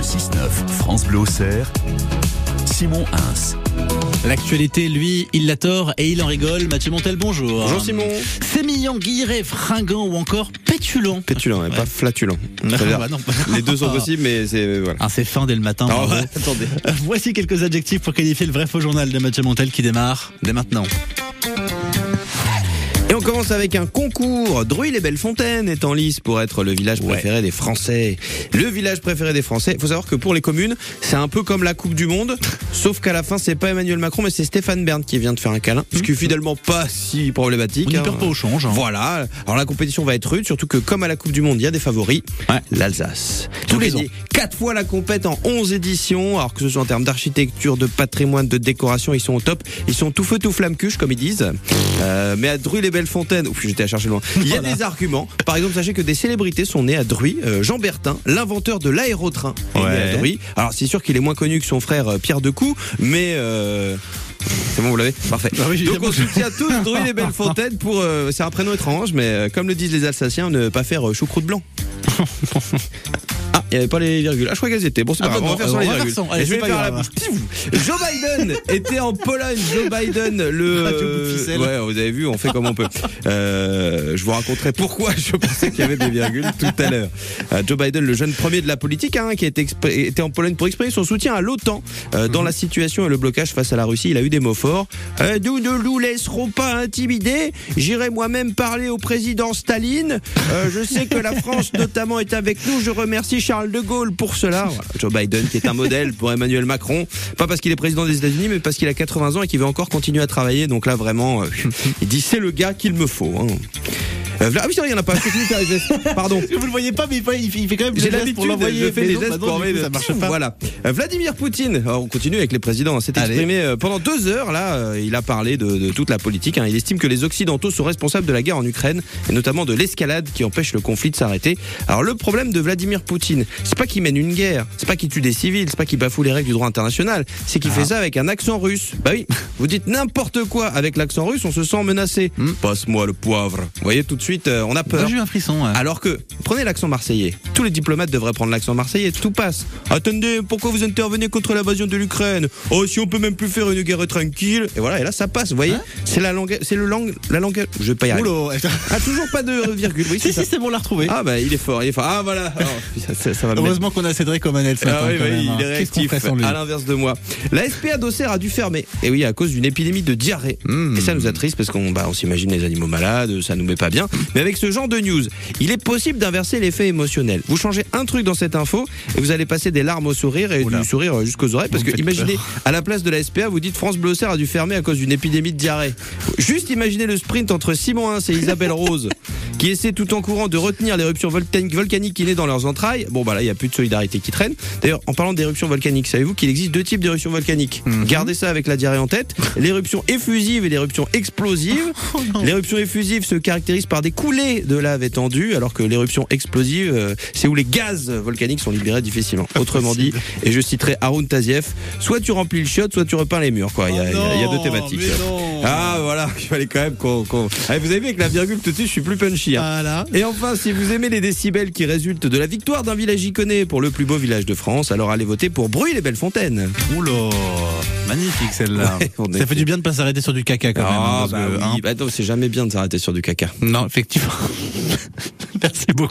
Le 6-9, France Bleu Auxerre, Simon Hins. L'actualité, lui, il la tord et il en rigole. Mathieu Montel, bonjour. Bonjour Simon. Sémillant, guilleret, fringant ou encore pétulant. Pétulant, et pas flatulent. Ah, bah non. Les deux sont possibles, mais c'est voilà. Ah, c'est fin dès le matin. Ah, ouais, attendez. Euh, Voici quelques adjectifs pour qualifier le vrai faux journal de Mathieu Montel qui démarre dès maintenant. On commence avec un concours. Druy-les-Belles-Fontaines est en lice pour être le village préféré des Français. Le village préféré des Français. Il faut savoir que pour les communes, c'est un peu comme la Coupe du Monde, sauf qu'à la fin, c'est pas Emmanuel Macron, mais c'est Stéphane Bern qui vient de faire un câlin, ce qui est finalement pas si problématique. On hein. perd pas au change. hein. Voilà. Alors la compétition va être rude, surtout que comme à la Coupe du Monde, il y a des favoris. Ouais. L'Alsace. Tous les les ans. Quatre fois la compète en 11 éditions. Alors que ce soit en termes d'architecture, de patrimoine, de décoration, ils sont au top. Ils sont tout feu tout flamme cuche, comme ils disent. Euh, mais à Druy les Belles Fontaines, ouf, j'étais à chercher loin. Il y a Voilà. des arguments. Par exemple, sachez que des célébrités sont nées à Druy. Euh, Jean Bertin, l'inventeur de l'aérotrain, est né à Druy. Alors c'est sûr qu'il est moins connu que son frère euh, Pierre Decou, mais euh, c'est bon, vous l'avez? Parfait. Ah oui, Donc on soutient tous Druy les Belles Fontaines pour. euh, c'est un prénom étrange, mais euh, comme le disent les Alsaciens, ne pas faire euh, choucroute blanc. Il n'y avait pas les virgules. Ah, je crois qu'elles étaient. Bon, c'est pas Ah, grave, bah on va bon, faire sans les virgules. Allez, je vais faire la bouche. Joe Biden était en Pologne. Joe Biden, le. Ouais, vous avez vu, on fait comme on peut. Euh, je vous raconterai pourquoi je pensais qu'il y avait des virgules tout à l'heure. Euh, Joe Biden, le jeune premier de la politique, hein, qui était, en Pologne pour exprimer son soutien à l'OTAN euh, dans la situation et le blocage face à la Russie. Il a eu des mots forts. Nous ne nous laisserons pas intimider. J'irai moi-même parler au président Staline. Je sais que la France notamment est avec nous. Je remercie Charles de Gaulle pour cela. Joe Biden qui est un modèle pour Emmanuel Macron. Pas parce qu'il est président des États-Unis, mais parce qu'il a 80 ans et qu'il veut encore continuer à travailler. Donc là vraiment, euh, il dit c'est le gars qu'il me faut. hein. Euh, ah oui, c'est vrai, il n'y en a pas. Continue de faire les gestes. Pardon. Vous le voyez pas, mais il fait, il fait- il fait quand même des J'ai gestes pour l'envoyer. fais mais des gestes bah pour envoyer ça marche pas. Voilà. Euh, Vladimir Poutine, alors on continue avec les présidents, hein, s'est exprimé euh, pendant deux heures, là, euh, il a parlé de, de toute la politique. hein. Il estime que les Occidentaux sont responsables de la guerre en Ukraine, et notamment de l'escalade qui empêche le conflit de s'arrêter. Alors le problème de Vladimir Poutine, c'est pas qu'il mène une guerre, c'est pas qu'il tue des civils, c'est pas qu'il bafoue les règles du droit international, c'est qu'il fait ça avec un accent russe. Bah oui, vous dites n'importe quoi avec l'accent russe, on se sent menacé. Hmm. Passe-moi le poivre. Vous voyez, tout de suite, euh, on a Moi, peur. j'ai eu un frisson. ouais. Alors que, prenez l'accent marseillais. Tous les diplomates devraient prendre l'accent marseillais, tout passe. Attendez, pourquoi vous intervenez contre l'invasion de l'Ukraine? Oh, si on peut même plus faire une guerre tranquille. Et voilà, et là ça passe, vous voyez Hein C'est la langue, c'est le langue, la langue. Je vais pas y arriver. Ah, toujours pas de virgule, oui, c'est Si, si, c'est bon, on l'a retrouvé. Ah bah il est fort, il est fort. Ah voilà, Alors, ça, ça- ça va me mettre- Heureusement qu'on a Cédric Omanel ce matin. ah oui, oui, même, hein. il est Qu'est-ce qu'on réactif, à l'inverse de moi. La SPA d'Auxerre a dû fermer. Et oui, à cause d'une épidémie de diarrhée. Hmm. Et ça nous attriste parce qu'on bah, on s'imagine les animaux malades, ça nous met pas bien. Mais avec ce genre de news, il est possible d'inverser l'effet émotionnel. Vous changez un truc dans cette info et vous allez passer des larmes au sourire et Oula. du sourire jusqu'aux oreilles. Parce Vous que imaginez, peur. à la place de la SPA, vous dites France Bleu a dû fermer à cause d'une épidémie de diarrhée. Juste imaginez le sprint entre Simon Hins et Isabelle Rose qui essaient tout en courant de retenir l'éruption volcanique, qui naît dans leurs entrailles. Bon, bah là, il n'y a plus de solidarité qui traîne. D'ailleurs, en parlant d'éruption volcanique, savez-vous qu'il existe deux types d'éruptions volcaniques? Mhm. Gardez ça avec la diarrhée en tête. L'éruption effusive et l'éruption explosive. Oh. L'éruption effusive se caractérise par des coulées de lave étendue, alors que l'éruption explosive, euh, c'est où les gaz volcaniques sont libérés difficilement. Autrement dit, et je citerai Haroun Tazieff, soit tu remplis le chiotte, soit tu repeins les murs. Quoi. Il y, a, il y a deux thématiques. Ah voilà, il fallait quand même qu'on... Ah, vous avez vu avec la virgule tout de suite, je suis plus punchy. Hein. Voilà. Et enfin, si vous aimez les décibels qui résultent de la victoire d'un village iconé pour le plus beau village de France, alors allez voter pour Bruy les Belles Fontaines. Oula, magnifique celle-là. Ouais, ça fait du bien de pas s'arrêter sur du caca quand même. hein, Ah bah que, oui, hein. bah non, c'est jamais bien de s'arrêter sur du caca. Non, effectivement. Merci beaucoup.